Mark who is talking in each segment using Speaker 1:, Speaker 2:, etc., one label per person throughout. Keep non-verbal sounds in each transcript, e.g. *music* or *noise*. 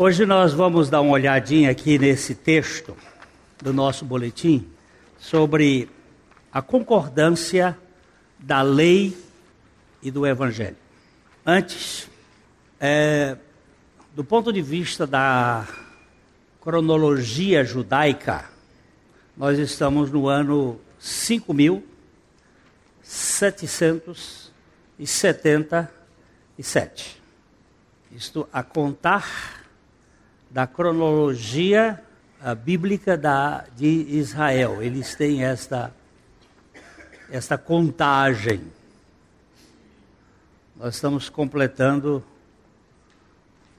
Speaker 1: Hoje nós vamos dar uma olhadinha aqui nesse texto do nosso boletim sobre a concordância da lei e do evangelho. Antes, é, do ponto de vista da cronologia judaica, nós estamos no ano 5777. Isto a contar da cronologia bíblica da, de Israel. Eles têm esta, esta contagem. Nós estamos completando,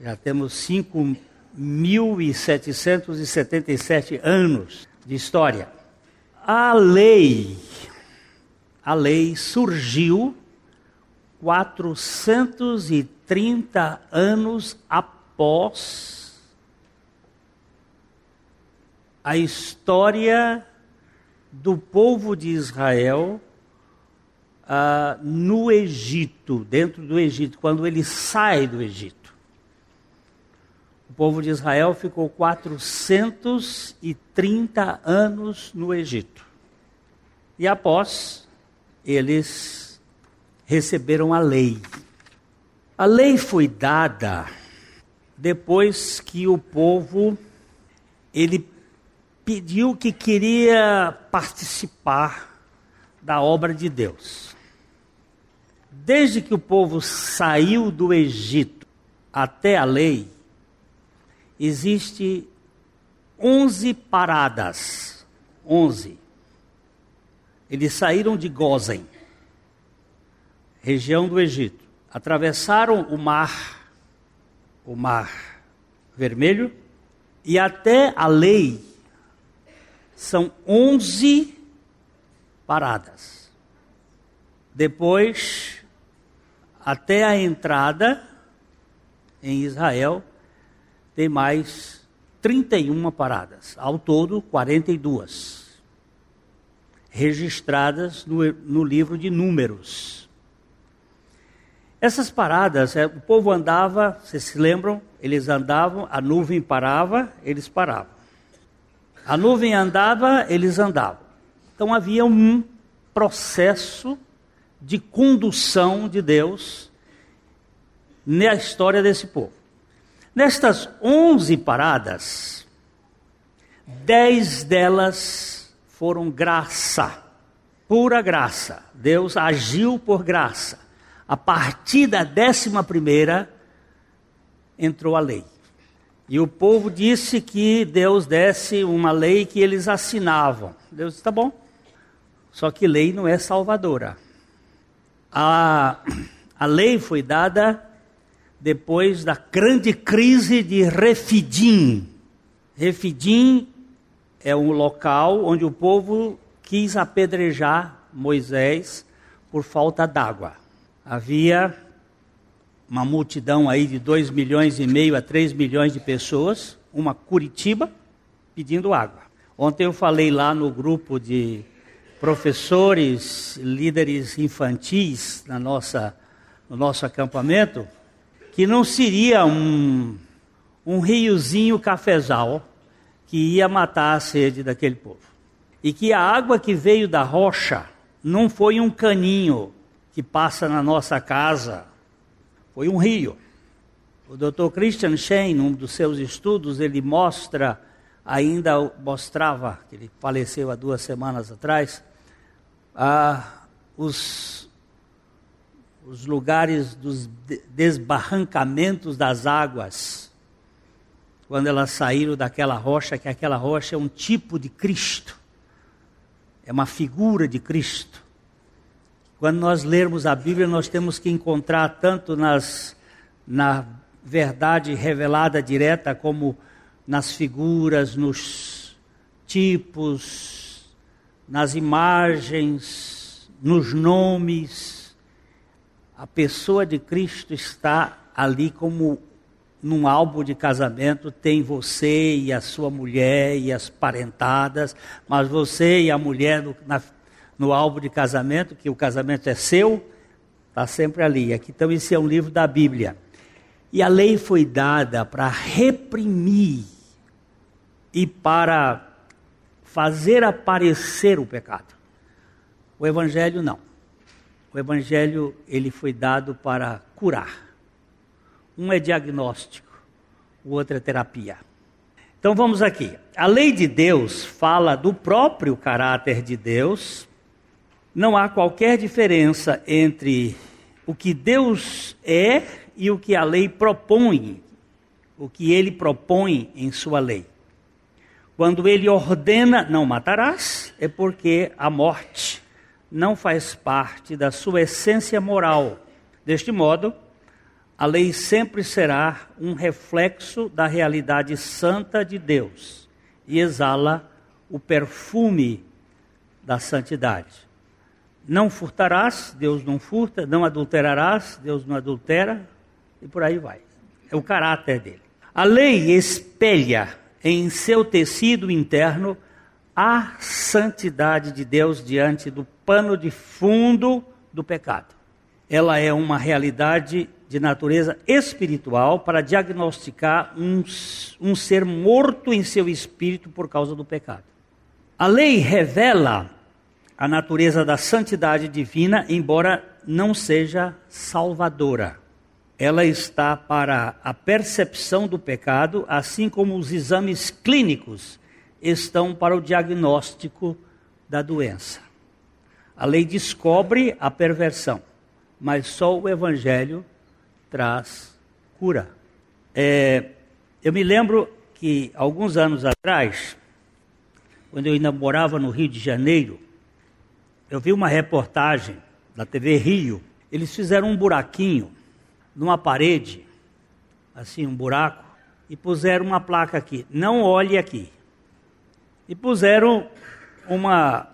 Speaker 1: já temos 5.777 anos de história. A lei, a lei surgiu 430 anos após a história do povo de Israel uh, no Egito, dentro do Egito, quando ele sai do Egito. O povo de Israel ficou 430 anos no Egito. E após, eles receberam a lei. A lei foi dada depois que o povo ele pediu que queria participar da obra de Deus. Desde que o povo saiu do Egito até a lei, existe 11 paradas. 11. Eles saíram de Gozen, região do Egito, atravessaram o mar, o mar vermelho, e até a lei são 11 paradas. Depois, até a entrada em Israel, tem mais 31 paradas. Ao todo, 42. Registradas no, no livro de Números. Essas paradas, é, o povo andava, vocês se lembram? Eles andavam, a nuvem parava, eles paravam. A nuvem andava, eles andavam. Então havia um processo de condução de Deus na história desse povo. Nestas onze paradas, dez delas foram graça, pura graça. Deus agiu por graça. A partir da décima primeira, entrou a lei. E o povo disse que Deus desse uma lei que eles assinavam. Deus disse: tá bom. Só que lei não é salvadora. A, a lei foi dada depois da grande crise de Refidim. Refidim é um local onde o povo quis apedrejar Moisés por falta d'água. Havia uma multidão aí de 2 milhões e meio a 3 milhões de pessoas, uma Curitiba, pedindo água. Ontem eu falei lá no grupo de professores, líderes infantis na nossa, no nosso acampamento, que não seria um, um riozinho cafezal que ia matar a sede daquele povo. E que a água que veio da rocha não foi um caninho que passa na nossa casa foi um rio. O Dr. Christian Shane, num dos seus estudos, ele mostra, ainda mostrava, que ele faleceu há duas semanas atrás, ah, os, os lugares dos desbarrancamentos das águas, quando elas saíram daquela rocha, que aquela rocha é um tipo de Cristo, é uma figura de Cristo. Quando nós lermos a Bíblia, nós temos que encontrar tanto nas, na verdade revelada direta, como nas figuras, nos tipos, nas imagens, nos nomes. A pessoa de Cristo está ali como num álbum de casamento tem você e a sua mulher e as parentadas, mas você e a mulher na, no álbum de casamento, que o casamento é seu, está sempre ali. Aqui, então, esse é um livro da Bíblia. E a lei foi dada para reprimir e para fazer aparecer o pecado. O evangelho não. O evangelho ele foi dado para curar. Um é diagnóstico, o outro é terapia. Então vamos aqui. A lei de Deus fala do próprio caráter de Deus. Não há qualquer diferença entre o que Deus é e o que a lei propõe, o que ele propõe em sua lei. Quando ele ordena não matarás, é porque a morte não faz parte da sua essência moral. Deste modo, a lei sempre será um reflexo da realidade santa de Deus e exala o perfume da santidade. Não furtarás, Deus não furta, não adulterarás, Deus não adultera, e por aí vai. É o caráter dele. A lei espelha em seu tecido interno a santidade de Deus diante do pano de fundo do pecado. Ela é uma realidade de natureza espiritual para diagnosticar um, um ser morto em seu espírito por causa do pecado. A lei revela a natureza da santidade divina, embora não seja salvadora. Ela está para a percepção do pecado, assim como os exames clínicos estão para o diagnóstico da doença. A lei descobre a perversão, mas só o Evangelho traz cura. É, eu me lembro que alguns anos atrás, quando eu ainda morava no Rio de Janeiro, eu vi uma reportagem da TV Rio. Eles fizeram um buraquinho numa parede, assim, um buraco, e puseram uma placa aqui: não olhe aqui e puseram uma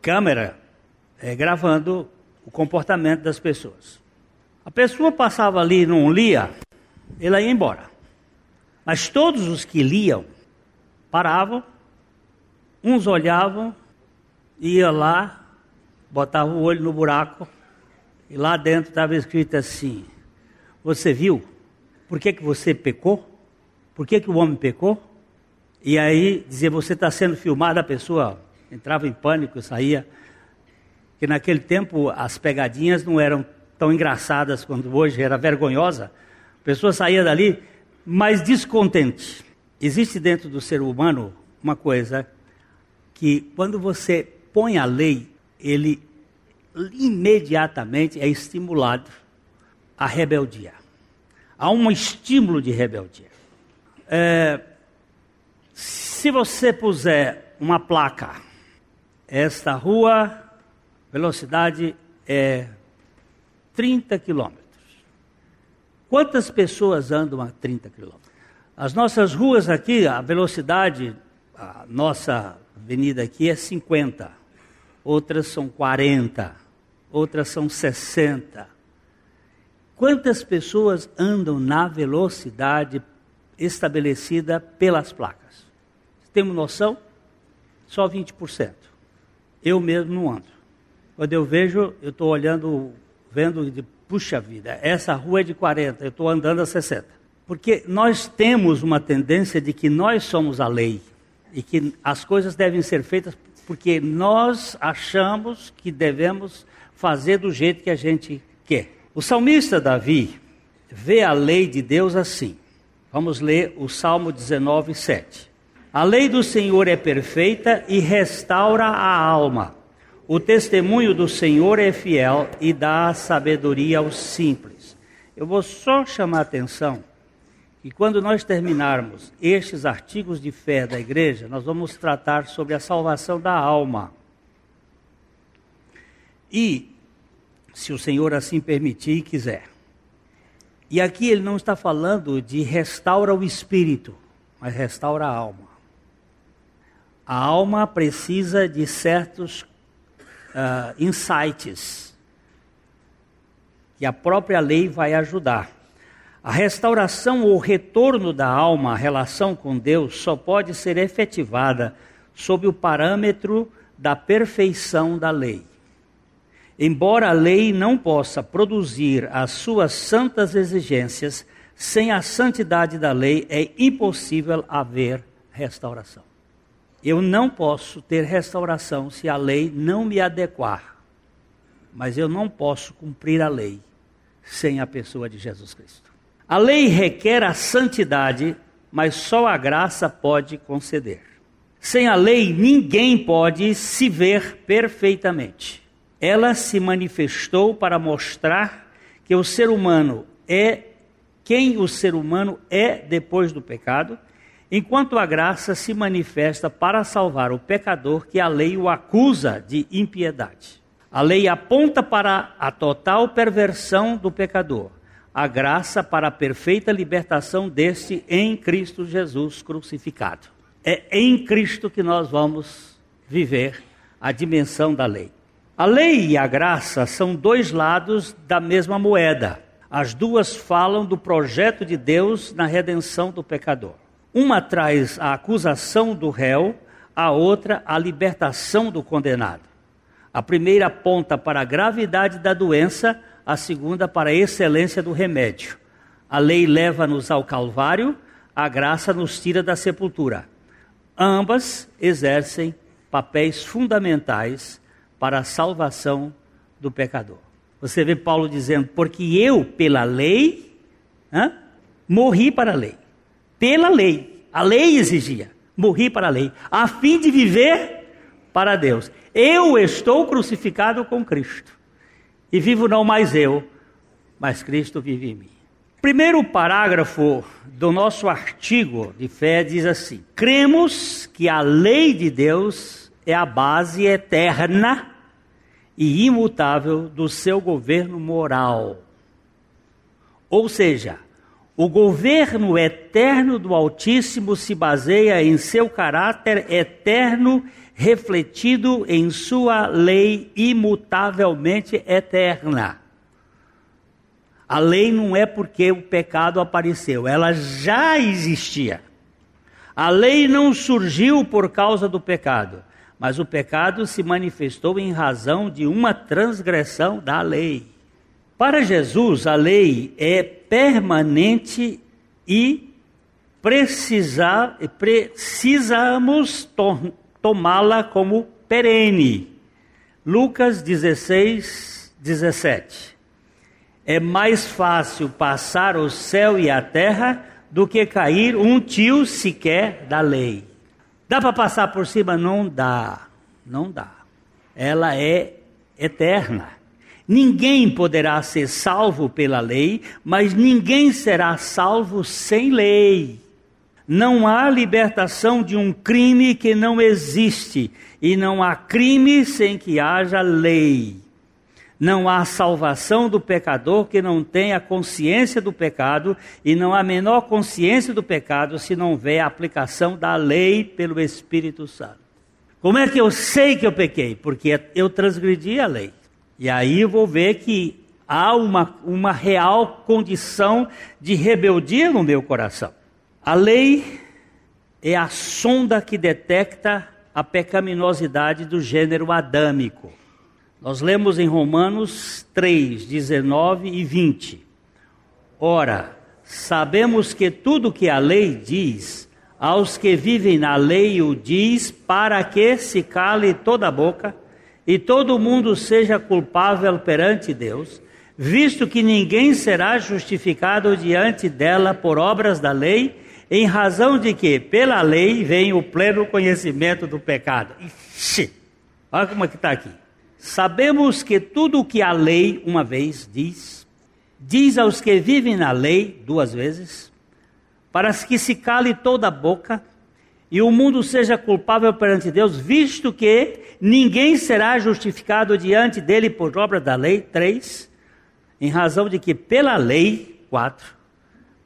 Speaker 1: câmera é, gravando o comportamento das pessoas. A pessoa passava ali e não lia, ela ia embora. Mas todos os que liam paravam, uns olhavam, ia lá, botava o olho no buraco, e lá dentro estava escrito assim: Você viu? Por que, que você pecou? Por que, que o homem pecou? E aí dizia, você está sendo filmado, a pessoa entrava em pânico, saía. Que naquele tempo as pegadinhas não eram tão engraçadas quanto hoje, era vergonhosa. A pessoa saía dali mais descontente. Existe dentro do ser humano uma coisa que quando você põe a lei, ele imediatamente é estimulado à rebeldia. Há um estímulo de rebeldia. É, se você puser uma placa, esta rua, velocidade é 30 quilômetros. Quantas pessoas andam a 30 quilômetros? As nossas ruas aqui, a velocidade, a nossa avenida aqui é 50, outras são 40, outras são 60. Quantas pessoas andam na velocidade estabelecida pelas placas? Temos noção? Só 20%. Eu mesmo não ando. Quando eu vejo, eu estou olhando, vendo de puxa vida, essa rua é de 40, eu estou andando a 60. Porque nós temos uma tendência de que nós somos a lei e que as coisas devem ser feitas porque nós achamos que devemos fazer do jeito que a gente quer. O salmista Davi vê a lei de Deus assim. Vamos ler o Salmo 19, 7. A lei do Senhor é perfeita e restaura a alma. O testemunho do Senhor é fiel e dá sabedoria aos simples. Eu vou só chamar a atenção que quando nós terminarmos estes artigos de fé da igreja, nós vamos tratar sobre a salvação da alma. E, se o Senhor assim permitir e quiser. E aqui ele não está falando de restaura o espírito, mas restaura a alma. A alma precisa de certos uh, insights que a própria lei vai ajudar. A restauração ou retorno da alma à relação com Deus só pode ser efetivada sob o parâmetro da perfeição da lei. Embora a lei não possa produzir as suas santas exigências, Sem a santidade da lei é impossível haver restauração. Eu não posso ter restauração se a lei não me adequar. Mas eu não posso cumprir a lei sem a pessoa de Jesus Cristo. A lei requer a santidade, mas só a graça pode conceder. Sem a lei, ninguém pode se ver perfeitamente. Ela se manifestou para mostrar que o ser humano é quem o ser humano é depois do pecado, enquanto a graça se manifesta para salvar o pecador que a lei o acusa de impiedade. A lei aponta para a total perversão do pecador, a graça para a perfeita libertação deste em Cristo Jesus crucificado. É em Cristo que nós vamos viver a dimensão da lei. A lei e a graça são dois lados da mesma moeda. As duas falam do projeto de Deus na redenção do pecador. Uma traz a acusação do réu, a outra a libertação do condenado. A primeira aponta para a gravidade da doença, a segunda para a excelência do remédio. A lei leva-nos ao Calvário, a graça nos tira da sepultura. Ambas exercem papéis fundamentais para a salvação do pecador. Você vê Paulo dizendo: Porque eu, pela lei, morri para a lei. Pela lei. A lei exigia. Morri para a lei. A fim de viver para Deus. Eu estou crucificado com Cristo. E vivo não mais eu, mas Cristo vive em mim. Primeiro parágrafo do nosso artigo de fé diz assim: Cremos que a lei de Deus é a base eterna e imutável do seu governo moral. Ou seja, o governo eterno do Altíssimo se baseia em seu caráter eterno, refletido em sua lei imutavelmente eterna. A lei não é porque o pecado apareceu, ela já existia. A lei não surgiu por causa do pecado mas o pecado se manifestou em razão de uma transgressão da lei. Para Jesus, a lei é permanente e precisa, precisamos tomá-la como perene. Lucas 16, 17. É mais fácil passar o céu e a terra do que cair um tio sequer da lei. Dá para passar por cima? Não dá. Não dá. Ela é eterna. Ninguém poderá ser salvo pela lei, mas ninguém será salvo sem lei. Não há libertação de um crime que não existe, e não há crime sem que haja lei. Não há salvação do pecador que não tenha consciência do pecado, e não há menor consciência do pecado se não houver a aplicação da lei pelo Espírito Santo. Como é que eu sei que eu pequei? Porque eu transgredi a lei. E aí eu vou ver que há uma, uma real condição de rebeldia no meu coração. A lei é a sonda que detecta a pecaminosidade do gênero adâmico. Nós lemos em Romanos 3, 19 e 20. Ora, sabemos que tudo que a lei diz, aos que vivem na lei o diz, para que se cale toda a boca e todo mundo seja culpável perante Deus, visto que ninguém será justificado diante dela por obras da lei, em razão de que, pela lei, vem o pleno conhecimento do pecado. Ixi, olha como é que está aqui. Sabemos que tudo o que a lei uma vez diz, diz aos que vivem na lei duas vezes, para que se cale toda a boca e o mundo seja culpável perante Deus, visto que ninguém será justificado diante dele por obra da lei. Três, em razão de que pela lei, quatro,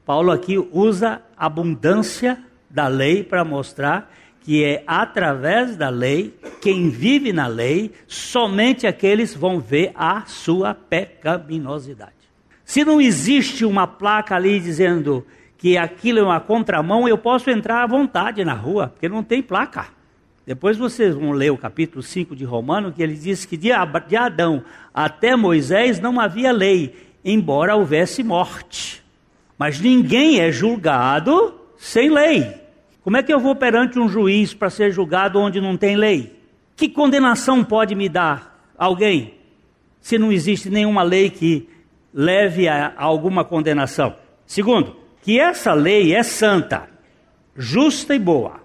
Speaker 1: Paulo aqui usa abundância da lei para mostrar que é através da lei, quem vive na lei, somente aqueles vão ver a sua pecaminosidade. Se não existe uma placa ali dizendo que aquilo é uma contramão, eu posso entrar à vontade na rua, porque não tem placa. Depois vocês vão ler o capítulo 5 de Romano, que ele diz que de Adão até Moisés não havia lei, embora houvesse morte. Mas ninguém é julgado sem lei. Como é que eu vou perante um juiz para ser julgado onde não tem lei? Que condenação pode me dar alguém se não existe nenhuma lei que leve a alguma condenação? Segundo, que essa lei é santa, justa e boa.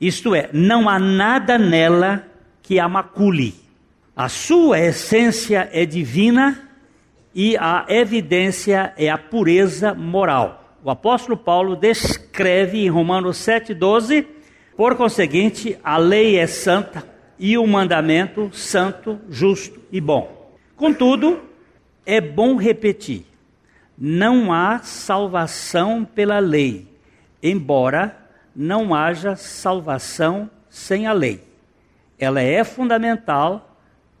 Speaker 1: Isto é, não há nada nela que a macule. A sua essência é divina e a evidência é a pureza moral. O apóstolo Paulo descreve em Romanos 7,12: por conseguinte, a lei é santa e o mandamento santo, justo e bom. Contudo, é bom repetir: não há salvação pela lei, embora não haja salvação sem a lei. Ela é fundamental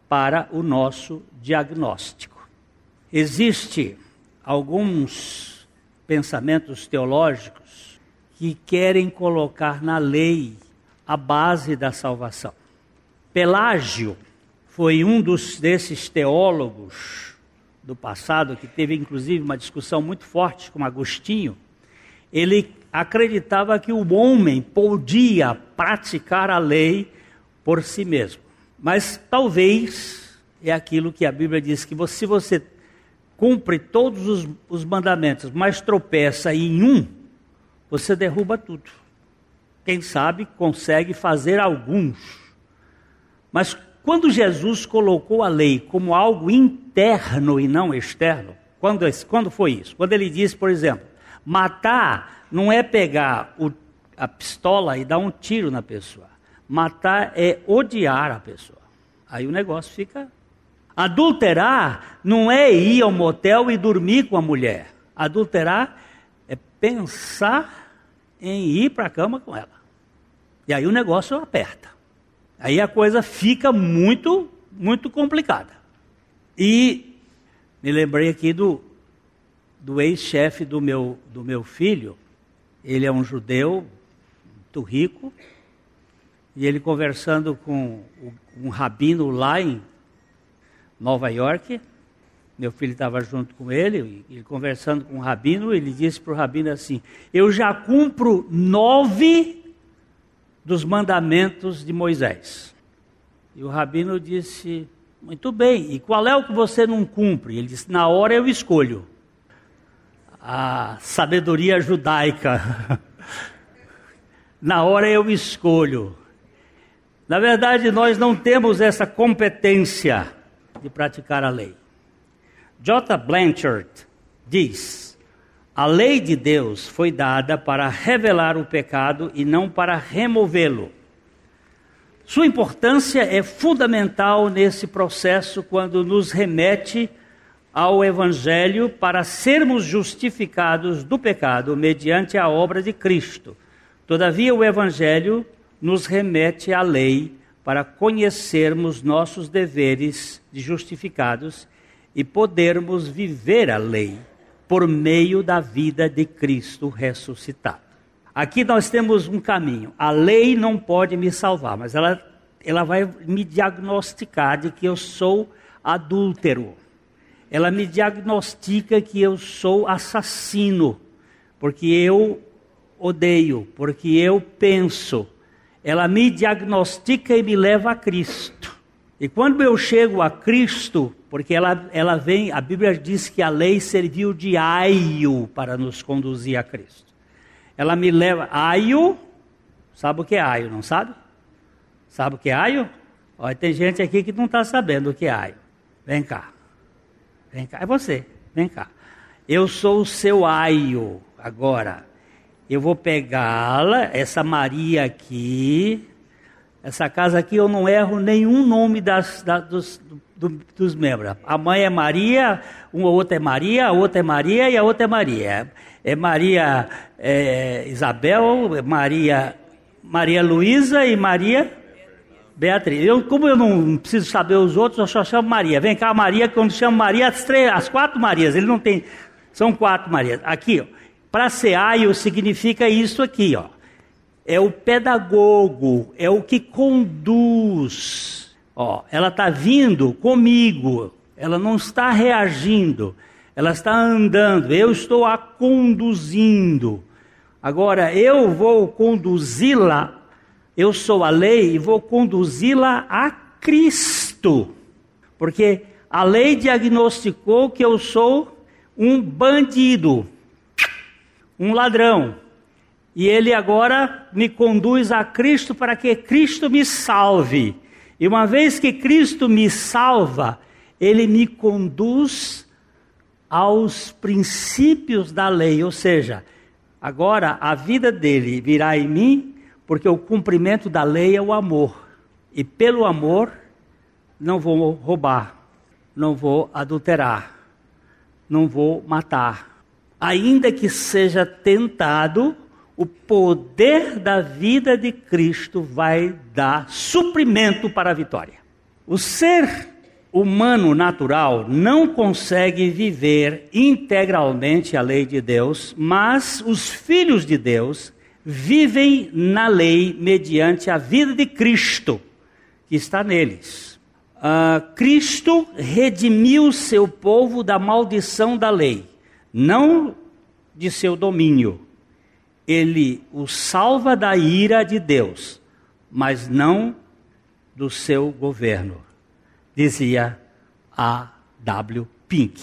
Speaker 1: para o nosso diagnóstico. Existe alguns pensamentos teológicos que querem colocar na lei a base da salvação. Pelágio foi um dos desses teólogos do passado que teve inclusive uma discussão muito forte com Agostinho. Ele acreditava que o homem podia praticar a lei por si mesmo. Mas talvez é aquilo que a Bíblia diz que se você cumpre todos os, os mandamentos, mas tropeça em um, você derruba tudo. Quem sabe consegue fazer alguns. Mas quando Jesus colocou a lei como algo interno e não externo, quando, quando foi isso? Quando ele disse, por exemplo, matar não é pegar o, a pistola e dar um tiro na pessoa. Matar é odiar a pessoa. Aí o negócio fica. Adulterar não é ir ao motel e dormir com a mulher. Adulterar é pensar em ir para a cama com ela. E aí o negócio aperta. Aí a coisa fica muito, muito complicada. E me lembrei aqui do, do ex-chefe do meu, do meu filho. Ele é um judeu, muito rico, e ele conversando com um rabino lá em Nova York, meu filho estava junto com ele, e conversando com o rabino, ele disse para o rabino assim: Eu já cumpro nove dos mandamentos de Moisés. E o rabino disse: Muito bem, e qual é o que você não cumpre? Ele disse: Na hora eu escolho. A sabedoria judaica. *laughs* Na hora eu escolho. Na verdade, nós não temos essa competência de praticar a lei. J. Blanchard diz: a lei de Deus foi dada para revelar o pecado e não para removê-lo. Sua importância é fundamental nesse processo quando nos remete ao Evangelho para sermos justificados do pecado mediante a obra de Cristo. Todavia, o Evangelho nos remete à lei para conhecermos nossos deveres de justificados e podermos viver a lei por meio da vida de Cristo ressuscitado. Aqui nós temos um caminho. A lei não pode me salvar, mas ela, ela vai me diagnosticar de que eu sou adúltero. Ela me diagnostica que eu sou assassino, porque eu odeio, porque eu penso, ela me diagnostica e me leva a Cristo. E quando eu chego a Cristo, porque ela, ela vem, a Bíblia diz que a lei serviu de aio para nos conduzir a Cristo. Ela me leva, aio, sabe o que é aio, não sabe? Sabe o que é aio? Olha, tem gente aqui que não está sabendo o que é aio. Vem cá, vem cá, é você, vem cá. Eu sou o seu aio agora. Eu vou pegá-la, essa Maria aqui. Essa casa aqui eu não erro nenhum nome das, das dos, do, dos membros. A mãe é Maria, uma outra é Maria, a outra é Maria e a outra é Maria. É Maria é, Isabel, é Maria, Maria Luísa e Maria Beatriz. Eu, como eu não preciso saber os outros, eu só chamo Maria. Vem cá, Maria, quando chamo Maria, as, três, as quatro Marias. Ele não tem. São quatro Marias. Aqui, ó. Para ser aio significa isso aqui, ó. É o pedagogo, é o que conduz. Ó, ela está vindo comigo, ela não está reagindo, ela está andando, eu estou a conduzindo. Agora eu vou conduzi-la, eu sou a lei e vou conduzi-la a Cristo. Porque a lei diagnosticou que eu sou um bandido, um ladrão. E ele agora me conduz a Cristo para que Cristo me salve. E uma vez que Cristo me salva, ele me conduz aos princípios da lei, ou seja, agora a vida dele virá em mim, porque o cumprimento da lei é o amor. E pelo amor, não vou roubar, não vou adulterar, não vou matar. Ainda que seja tentado, o poder da vida de Cristo vai dar suprimento para a vitória. O ser humano natural não consegue viver integralmente a lei de Deus, mas os filhos de Deus vivem na lei mediante a vida de Cristo que está neles. Uh, Cristo redimiu seu povo da maldição da lei, não de seu domínio. Ele o salva da ira de Deus, mas não do seu governo dizia A. W. Pink.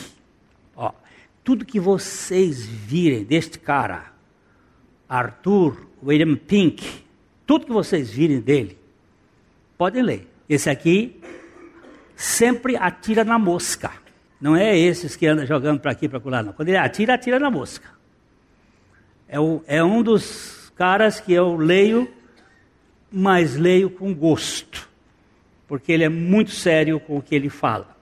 Speaker 1: Ó, tudo que vocês virem deste cara, Arthur William Pink, tudo que vocês virem dele, podem ler. Esse aqui sempre atira na mosca. Não é esses que andam jogando para aqui para lá, não. Quando ele atira, atira na mosca. É, o, é um dos caras que eu leio, mas leio com gosto porque ele é muito sério com o que ele fala.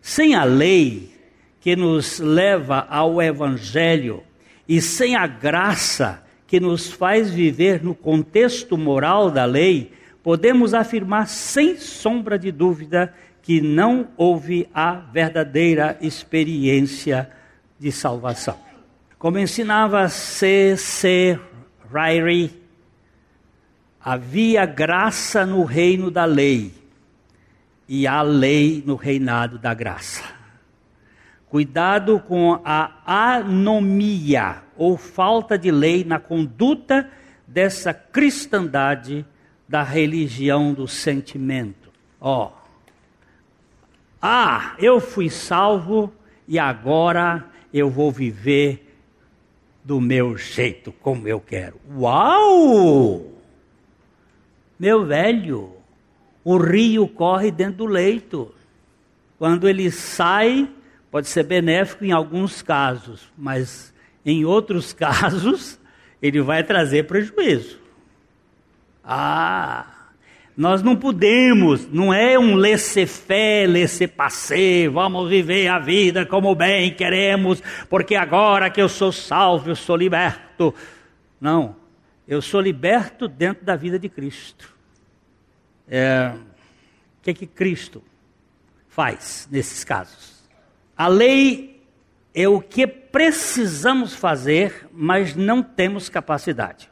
Speaker 1: Sem a lei que nos leva ao Evangelho e sem a graça que nos faz viver no contexto moral da lei, podemos afirmar sem sombra de dúvida que não houve a verdadeira experiência de salvação. Como ensinava C.C. Ryrie, havia graça no reino da lei e há lei no reinado da graça. Cuidado com a anomia ou falta de lei na conduta dessa cristandade da religião do sentimento. Ó, oh, ah, eu fui salvo e agora eu vou viver do meu jeito, como eu quero. Uau! Meu velho, o rio corre dentro do leito. Quando ele sai, pode ser benéfico em alguns casos, mas em outros *laughs* casos, ele vai trazer prejuízo. Ah, nós não podemos, não é um laissez-faire, laissez-passer, vamos viver a vida como bem queremos, porque agora que eu sou salvo, eu sou liberto. Não, eu sou liberto dentro da vida de Cristo. É, o que, que Cristo faz nesses casos? A lei é o que precisamos fazer, mas não temos capacidade.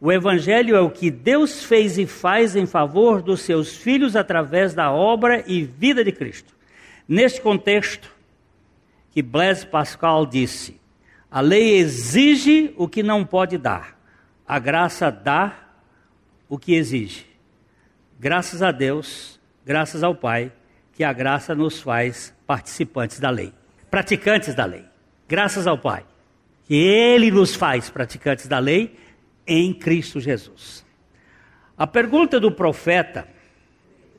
Speaker 1: O Evangelho é o que Deus fez e faz em favor dos seus filhos através da obra e vida de Cristo. Neste contexto, que Blaise Pascal disse: a lei exige o que não pode dar, a graça dá o que exige. Graças a Deus, graças ao Pai, que a graça nos faz participantes da lei, praticantes da lei. Graças ao Pai, que Ele nos faz praticantes da lei em Cristo Jesus. A pergunta do profeta,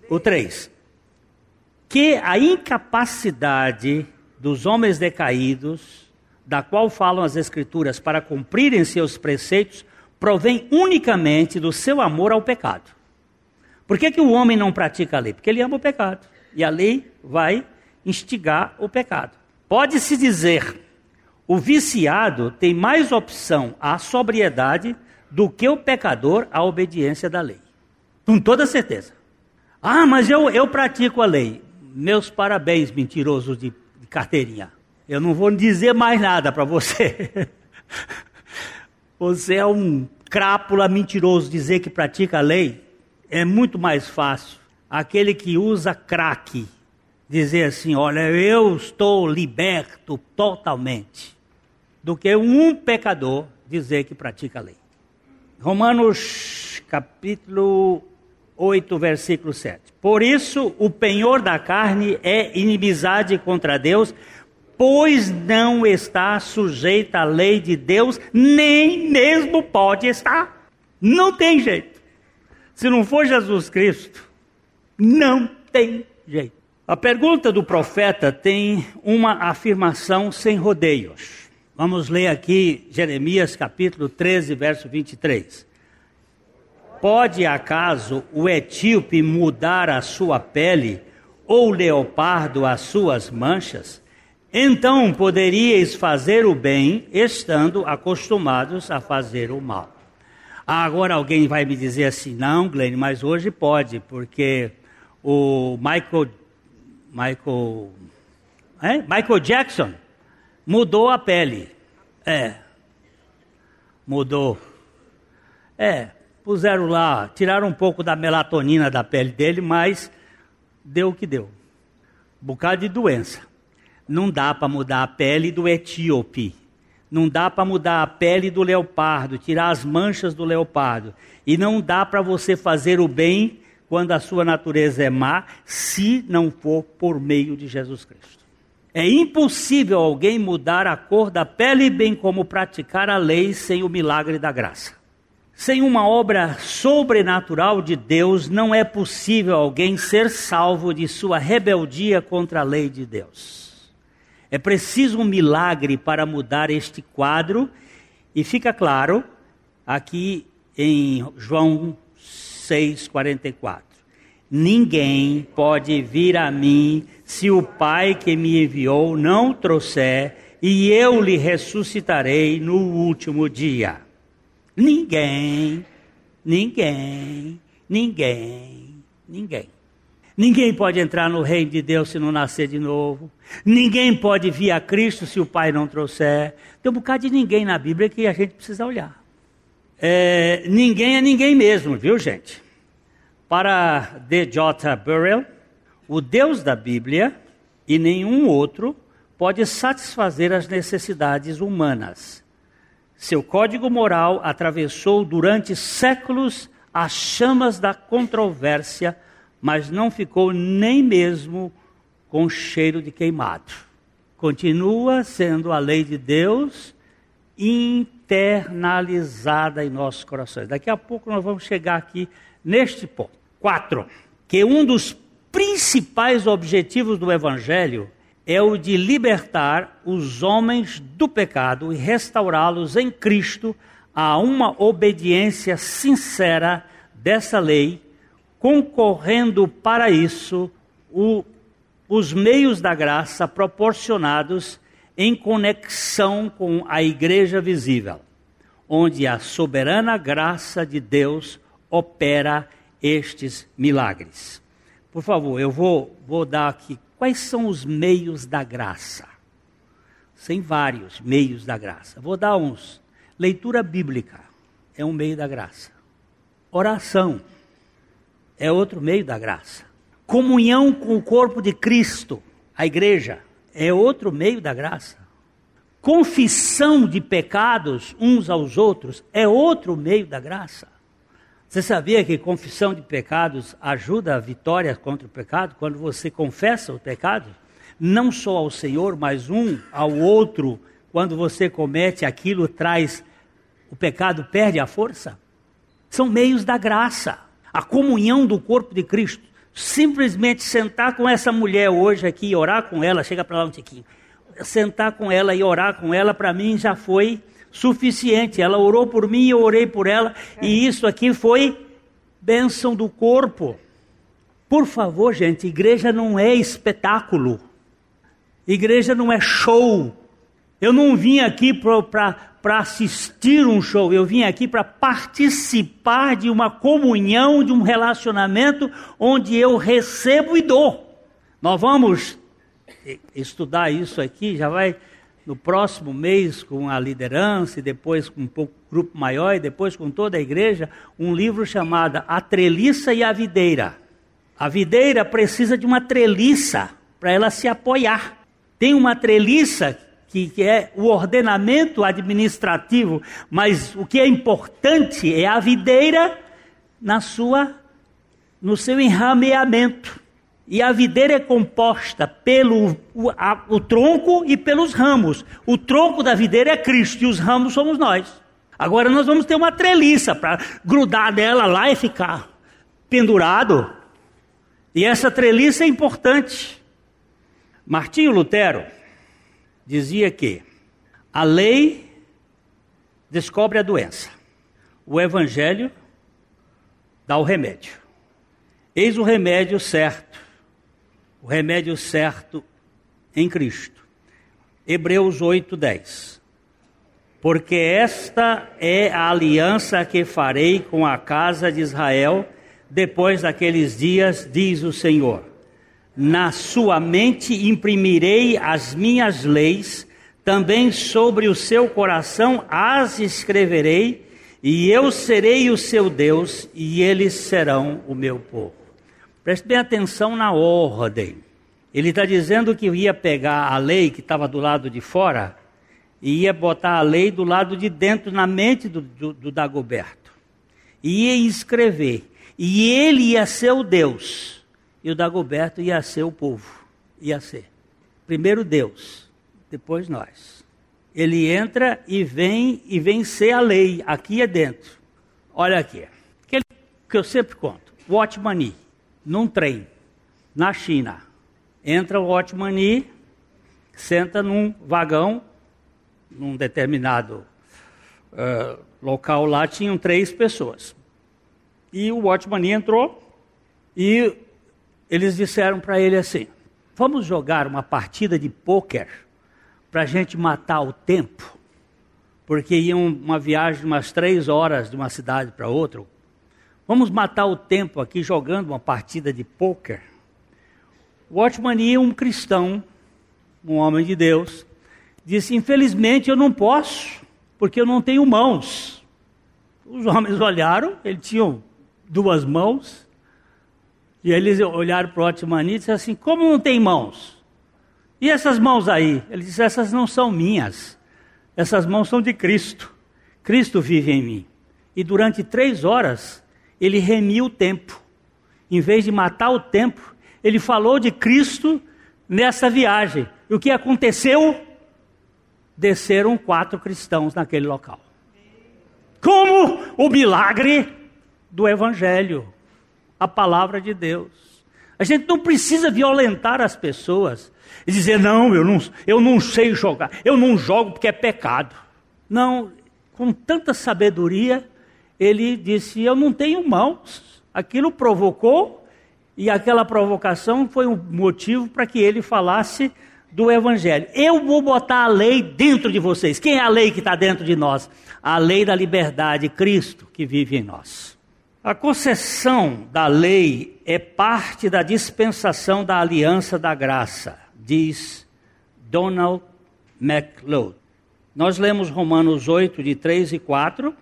Speaker 1: o 3. Que a incapacidade dos homens decaídos, da qual falam as Escrituras, para cumprirem seus preceitos, provém unicamente do seu amor ao pecado. Por que, que o homem não pratica a lei? Porque ele ama o pecado. E a lei vai instigar o pecado. Pode-se dizer, o viciado tem mais opção à sobriedade do que o pecador à obediência da lei. Com toda certeza. Ah, mas eu, eu pratico a lei. Meus parabéns, mentiroso de, de carteirinha. Eu não vou dizer mais nada para você. *laughs* Você é um crápula mentiroso dizer que pratica a lei é muito mais fácil aquele que usa crack dizer assim: olha, eu estou liberto totalmente, do que um pecador dizer que pratica a lei. Romanos capítulo 8, versículo 7. Por isso, o penhor da carne é inimizade contra Deus, pois não está sujeita à lei de Deus, nem mesmo pode estar. Não tem jeito. Se não for Jesus Cristo, não tem jeito. A pergunta do profeta tem uma afirmação sem rodeios. Vamos ler aqui Jeremias capítulo 13, verso 23. Pode acaso o etíope mudar a sua pele ou o leopardo as suas manchas? Então poderíeis fazer o bem estando acostumados a fazer o mal. agora alguém vai me dizer assim, não, Glenn, mas hoje pode, porque o Michael, Michael, é? Michael Jackson mudou a pele. É, mudou. É, puseram lá, tiraram um pouco da melatonina da pele dele, mas deu o que deu. Um bocado de doença. Não dá para mudar a pele do etíope. Não dá para mudar a pele do leopardo, tirar as manchas do leopardo. E não dá para você fazer o bem quando a sua natureza é má, se não for por meio de Jesus Cristo. É impossível alguém mudar a cor da pele, bem como praticar a lei sem o milagre da graça. Sem uma obra sobrenatural de Deus, não é possível alguém ser salvo de sua rebeldia contra a lei de Deus. É preciso um milagre para mudar este quadro, e fica claro aqui em João 6,44. Ninguém pode vir a mim se o Pai que me enviou não trouxer, e eu lhe ressuscitarei no último dia. Ninguém, ninguém, ninguém, ninguém. Ninguém pode entrar no reino de Deus se não nascer de novo. Ninguém pode vir a Cristo se o Pai não trouxer. Tem um bocado de ninguém na Bíblia que a gente precisa olhar. É, ninguém é ninguém mesmo, viu gente? Para D.J. Burrell, o Deus da Bíblia e nenhum outro pode satisfazer as necessidades humanas seu código moral atravessou durante séculos as chamas da controvérsia, mas não ficou nem mesmo com cheiro de queimado. Continua sendo a lei de Deus internalizada em nossos corações. Daqui a pouco nós vamos chegar aqui neste ponto. Quatro, que um dos principais objetivos do Evangelho é o de libertar os homens do pecado e restaurá-los em Cristo a uma obediência sincera dessa lei, concorrendo para isso o, os meios da graça proporcionados em conexão com a igreja visível, onde a soberana graça de Deus opera estes milagres. Por favor, eu vou, vou dar aqui Quais são os meios da graça? Tem vários meios da graça. Vou dar uns. Leitura bíblica é um meio da graça. Oração é outro meio da graça. Comunhão com o corpo de Cristo, a igreja, é outro meio da graça. Confissão de pecados uns aos outros é outro meio da graça. Você sabia que confissão de pecados ajuda a vitória contra o pecado? Quando você confessa o pecado, não só ao Senhor, mas um ao outro, quando você comete aquilo, traz o pecado, perde a força? São meios da graça, a comunhão do corpo de Cristo. Simplesmente sentar com essa mulher hoje aqui e orar com ela, chega para lá um tiquinho. Sentar com ela e orar com ela, para mim já foi suficiente. Ela orou por mim, eu orei por ela, e isso aqui foi bênção do corpo. Por favor, gente, igreja não é espetáculo. Igreja não é show. Eu não vim aqui para assistir um show, eu vim aqui para participar de uma comunhão, de um relacionamento onde eu recebo e dou. Nós vamos estudar isso aqui, já vai no próximo mês com a liderança e depois com um pouco, grupo maior e depois com toda a igreja, um livro chamado A Treliça e a Videira. A videira precisa de uma treliça para ela se apoiar. Tem uma treliça que, que é o ordenamento administrativo, mas o que é importante é a videira na sua, no seu enrameamento. E a videira é composta pelo o, a, o, tronco e pelos ramos. O tronco da videira é Cristo e os ramos somos nós. Agora nós vamos ter uma treliça para grudar nela lá e ficar pendurado. E essa treliça é importante. Martinho Lutero dizia que a lei descobre a doença, o evangelho dá o remédio. Eis o remédio certo, o remédio certo em Cristo. Hebreus 8, 10. Porque esta é a aliança que farei com a casa de Israel depois daqueles dias, diz o Senhor na sua mente imprimirei as minhas leis, também sobre o seu coração as escreverei, e eu serei o seu Deus, e eles serão o meu povo. Preste bem atenção na ordem. Ele está dizendo que ia pegar a lei que estava do lado de fora e ia botar a lei do lado de dentro, na mente do, do, do Dagoberto. E ia escrever. E ele ia ser o Deus e o Dagoberto ia ser o povo. Ia ser. Primeiro Deus, depois nós. Ele entra e vem e vem ser a lei. Aqui é dentro. Olha aqui. Aquele que eu sempre conto. Watchmani, num trem, na China. Entra o Watchmani, senta num vagão, num determinado uh, local lá, tinham três pessoas. E o Watchmani entrou e eles disseram para ele assim: Vamos jogar uma partida de pôquer para a gente matar o tempo, porque iam uma viagem de umas três horas de uma cidade para outra. Vamos matar o tempo aqui jogando uma partida de pôquer. Watchman um cristão, um homem de Deus, disse: Infelizmente eu não posso, porque eu não tenho mãos. Os homens olharam, ele tinha duas mãos, e eles olharam para o Otmani e disseram assim: Como não tem mãos? E essas mãos aí? Ele disse: Essas não são minhas. Essas mãos são de Cristo. Cristo vive em mim. E durante três horas, ele remiu o tempo. Em vez de matar o tempo, ele falou de Cristo nessa viagem. E o que aconteceu? Desceram quatro cristãos naquele local. Como o milagre do Evangelho a palavra de Deus. A gente não precisa violentar as pessoas e dizer, não, eu não, eu não sei jogar, eu não jogo porque é pecado. Não, com tanta sabedoria, ele disse: Eu não tenho mãos. Aquilo provocou, e aquela provocação foi um motivo para que ele falasse do Evangelho. Eu vou botar a lei dentro de vocês. Quem é a lei que está dentro de nós? A lei da liberdade, Cristo que vive em nós. A concessão da lei é parte da dispensação da aliança da graça, diz Donald MacLeod. Nós lemos Romanos 8, de 3 e 4.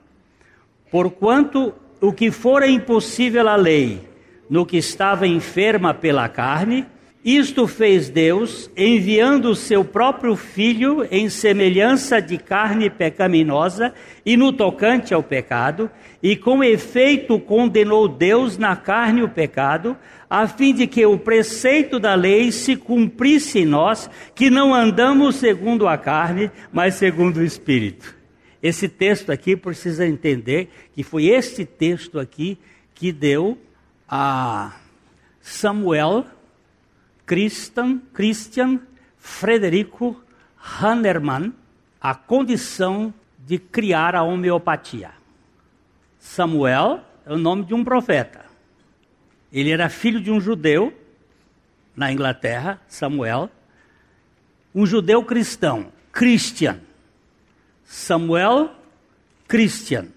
Speaker 1: Porquanto o que fora impossível à lei, no que estava enferma pela carne, isto fez Deus, enviando o seu próprio Filho em semelhança de carne pecaminosa e no tocante ao pecado, e com efeito condenou Deus na carne o pecado, a fim de que o preceito da lei se cumprisse em nós, que não andamos segundo a carne, mas segundo o Espírito. Esse texto aqui precisa entender que foi este texto aqui que deu a Samuel Christian, Christian Frederico Hannermann a condição de criar a homeopatia. Samuel é o nome de um profeta. Ele era filho de um judeu na Inglaterra, Samuel, um judeu cristão, Christian. Samuel Christian,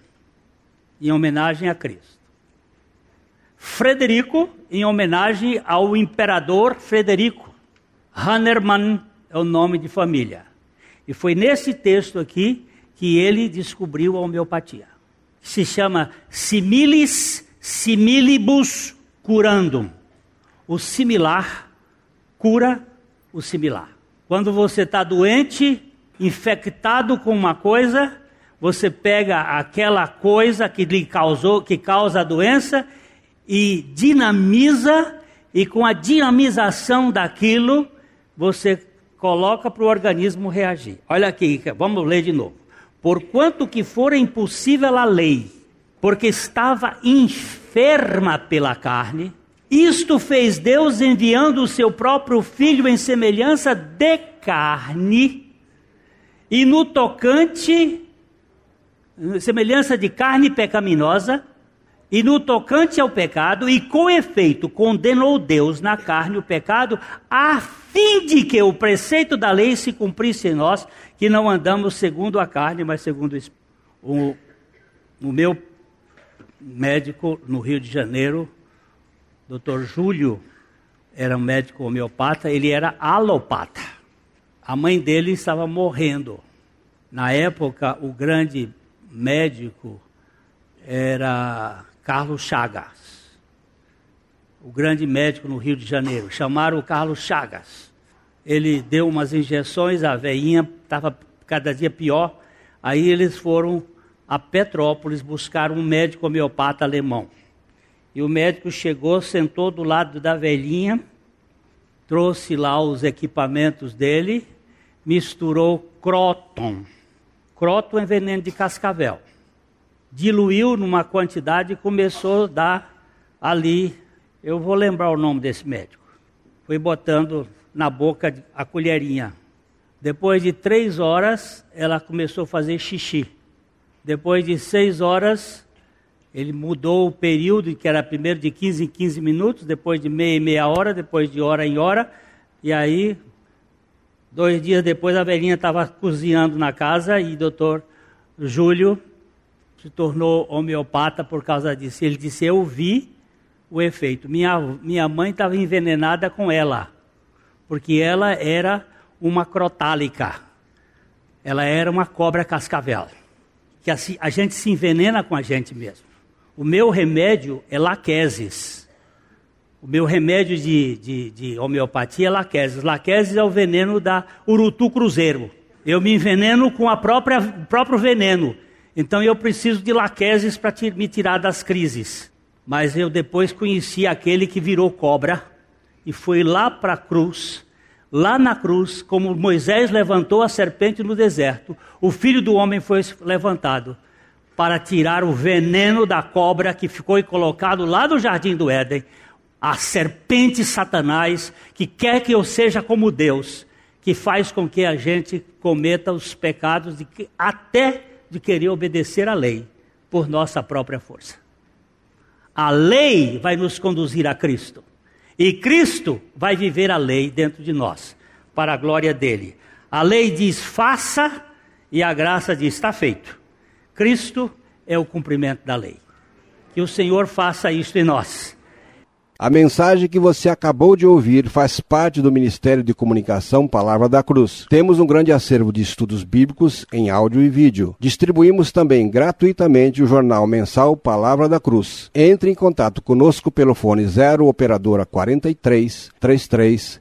Speaker 1: em homenagem a Cristo. Frederico, em homenagem ao imperador Frederico. Hannermann é o nome de família. E foi nesse texto aqui que ele descobriu a homeopatia. Se chama similis similibus curandum. O similar cura o similar. Quando você está doente, infectado com uma coisa, você pega aquela coisa que lhe causou, que causa a doença e dinamiza e com a dinamização daquilo você coloca para o organismo reagir. Olha aqui, vamos ler de novo. Porquanto que for impossível a lei, porque estava enferma pela carne, isto fez Deus enviando o seu próprio filho em semelhança de carne, e no tocante, semelhança de carne pecaminosa, e no tocante ao pecado, e com efeito condenou Deus na carne o pecado, a fim de que o preceito da lei se cumprisse em nós, que não andamos segundo a carne, mas segundo o o meu médico no Rio de Janeiro, Dr. Júlio, era um médico homeopata, ele era alopata. A mãe dele estava morrendo. Na época, o grande médico era Carlos Chagas, o grande médico no Rio de Janeiro. Chamaram o Carlos Chagas. Ele deu umas injeções, a veinha estava cada dia pior. Aí eles foram a Petrópolis buscar um médico homeopata alemão. E o médico chegou, sentou do lado da velhinha, trouxe lá os equipamentos dele, misturou croton. Croton é veneno de cascavel diluiu numa quantidade e começou a dar ali. Eu vou lembrar o nome desse médico. Foi botando na boca a colherinha. Depois de três horas, ela começou a fazer xixi. Depois de seis horas, ele mudou o período, que era primeiro de 15 em 15 minutos, depois de meia em meia hora, depois de hora em hora. E aí, dois dias depois, a velhinha estava cozinhando na casa e o doutor Júlio se tornou homeopata por causa disso. Ele disse: Eu vi o efeito. Minha, minha mãe estava envenenada com ela, porque ela era uma crotálica. Ela era uma cobra cascavel. Que assim, a gente se envenena com a gente mesmo. O meu remédio é laqueses. O meu remédio de, de, de homeopatia é laqueses. Laqueses é o veneno da urutu cruzeiro. Eu me enveneno com a própria, o próprio veneno. Então eu preciso de laqueses para me tirar das crises. Mas eu depois conheci aquele que virou cobra e foi lá para a cruz. Lá na cruz, como Moisés levantou a serpente no deserto, o filho do homem foi levantado para tirar o veneno da cobra que ficou colocado lá no jardim do Éden. A serpente Satanás, que quer que eu seja como Deus, que faz com que a gente cometa os pecados de que até de querer obedecer à lei por nossa própria força. A lei vai nos conduzir a Cristo. E Cristo vai viver a lei dentro de nós, para a glória dele. A lei diz faça e a graça diz está feito. Cristo é o cumprimento da lei. Que o Senhor faça isto em nós.
Speaker 2: A mensagem que você acabou de ouvir faz parte do Ministério de Comunicação Palavra da Cruz. Temos um grande acervo de estudos bíblicos em áudio e vídeo. Distribuímos também gratuitamente o jornal mensal Palavra da Cruz. Entre em contato conosco pelo fone 0 operadora 43 33